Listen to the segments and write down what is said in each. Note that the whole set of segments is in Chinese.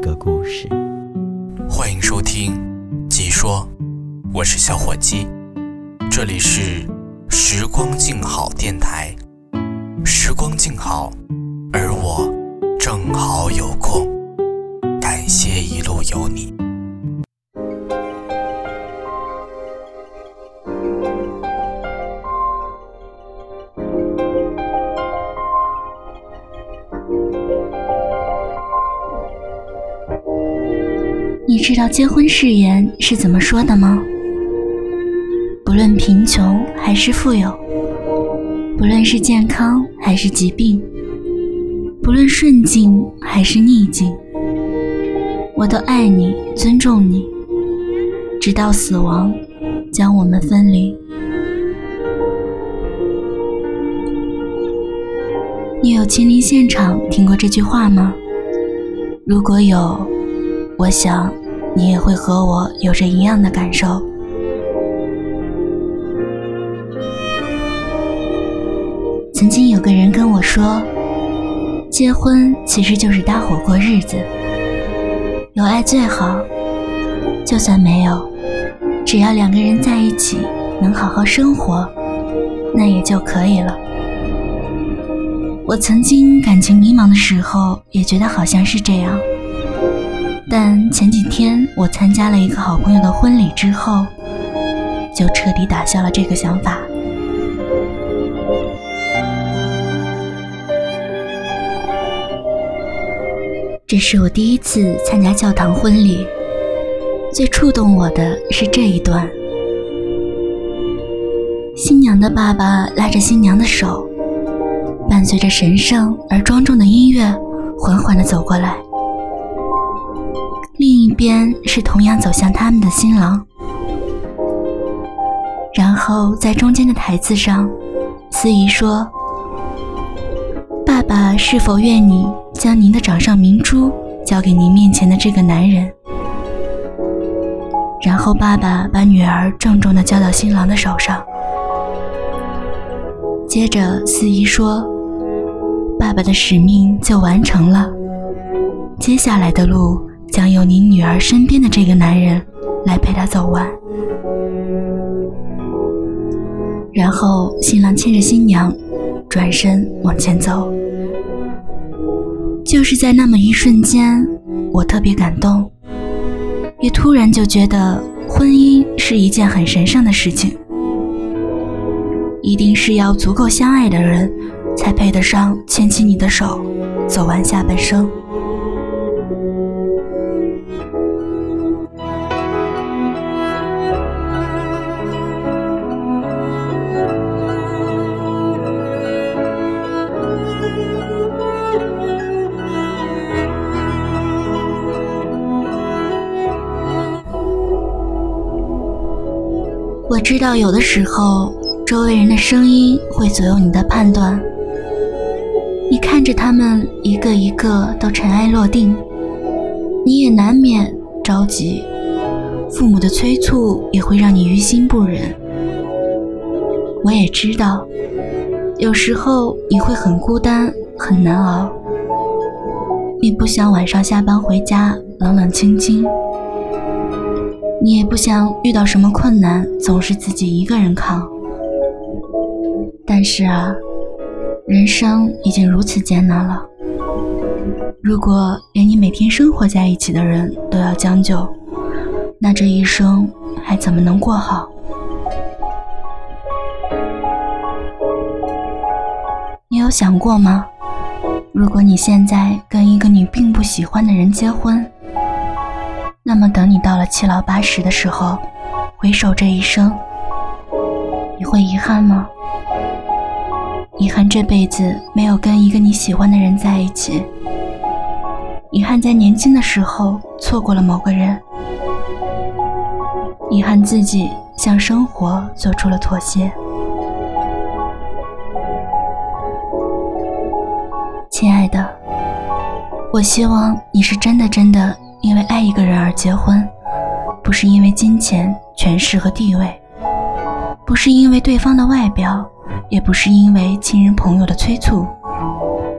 个故事？欢迎收听《即说》，我是小伙鸡，这里是时光静好电台。时光静好，而我正好有空，你知道结婚誓言是怎么说的吗？不论贫穷还是富有，不论是健康还是疾病，不论顺境还是逆境，我都爱你，尊重你，直到死亡将我们分离。你有亲临现场听过这句话吗？如果有，我想。你也会和我有着一样的感受。曾经有个人跟我说，结婚其实就是搭伙过日子，有爱最好，就算没有，只要两个人在一起能好好生活，那也就可以了。我曾经感情迷茫的时候，也觉得好像是这样。但前几天我参加了一个好朋友的婚礼之后，就彻底打消了这个想法。这是我第一次参加教堂婚礼，最触动我的是这一段：新娘的爸爸拉着新娘的手，伴随着神圣而庄重的音乐，缓缓地走过来。另一边是同样走向他们的新郎，然后在中间的台子上，司仪说：“爸爸是否愿你将您的掌上明珠交给您面前的这个男人？”然后爸爸把女儿郑重地交到新郎的手上。接着司仪说：“爸爸的使命就完成了，接下来的路。”将由你女儿身边的这个男人来陪她走完，然后新郎牵着新娘转身往前走。就是在那么一瞬间，我特别感动，也突然就觉得婚姻是一件很神圣的事情，一定是要足够相爱的人，才配得上牵起你的手，走完下半生。知道，有的时候，周围人的声音会左右你的判断。你看着他们一个一个都尘埃落定，你也难免着急。父母的催促也会让你于心不忍。我也知道，有时候你会很孤单，很难熬。你不想晚上下班回家冷冷清清。你也不想遇到什么困难，总是自己一个人扛。但是啊，人生已经如此艰难了。如果连你每天生活在一起的人都要将就，那这一生还怎么能过好？你有想过吗？如果你现在跟一个你并不喜欢的人结婚？那么，等你到了七老八十的时候，回首这一生，你会遗憾吗？遗憾这辈子没有跟一个你喜欢的人在一起，遗憾在年轻的时候错过了某个人，遗憾自己向生活做出了妥协。亲爱的，我希望你是真的真的因为爱一个人而结婚，不是因为金钱、权势和地位，不是因为对方的外表，也不是因为亲人朋友的催促，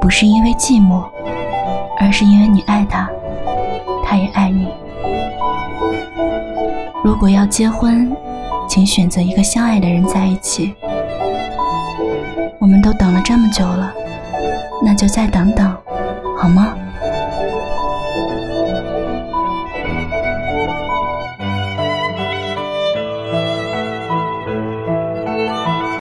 不是因为寂寞。而是因为你爱他，他也爱你。如果要结婚，请选择一个相爱的人在一起。我们都等了这么久了，那就再等等，好吗？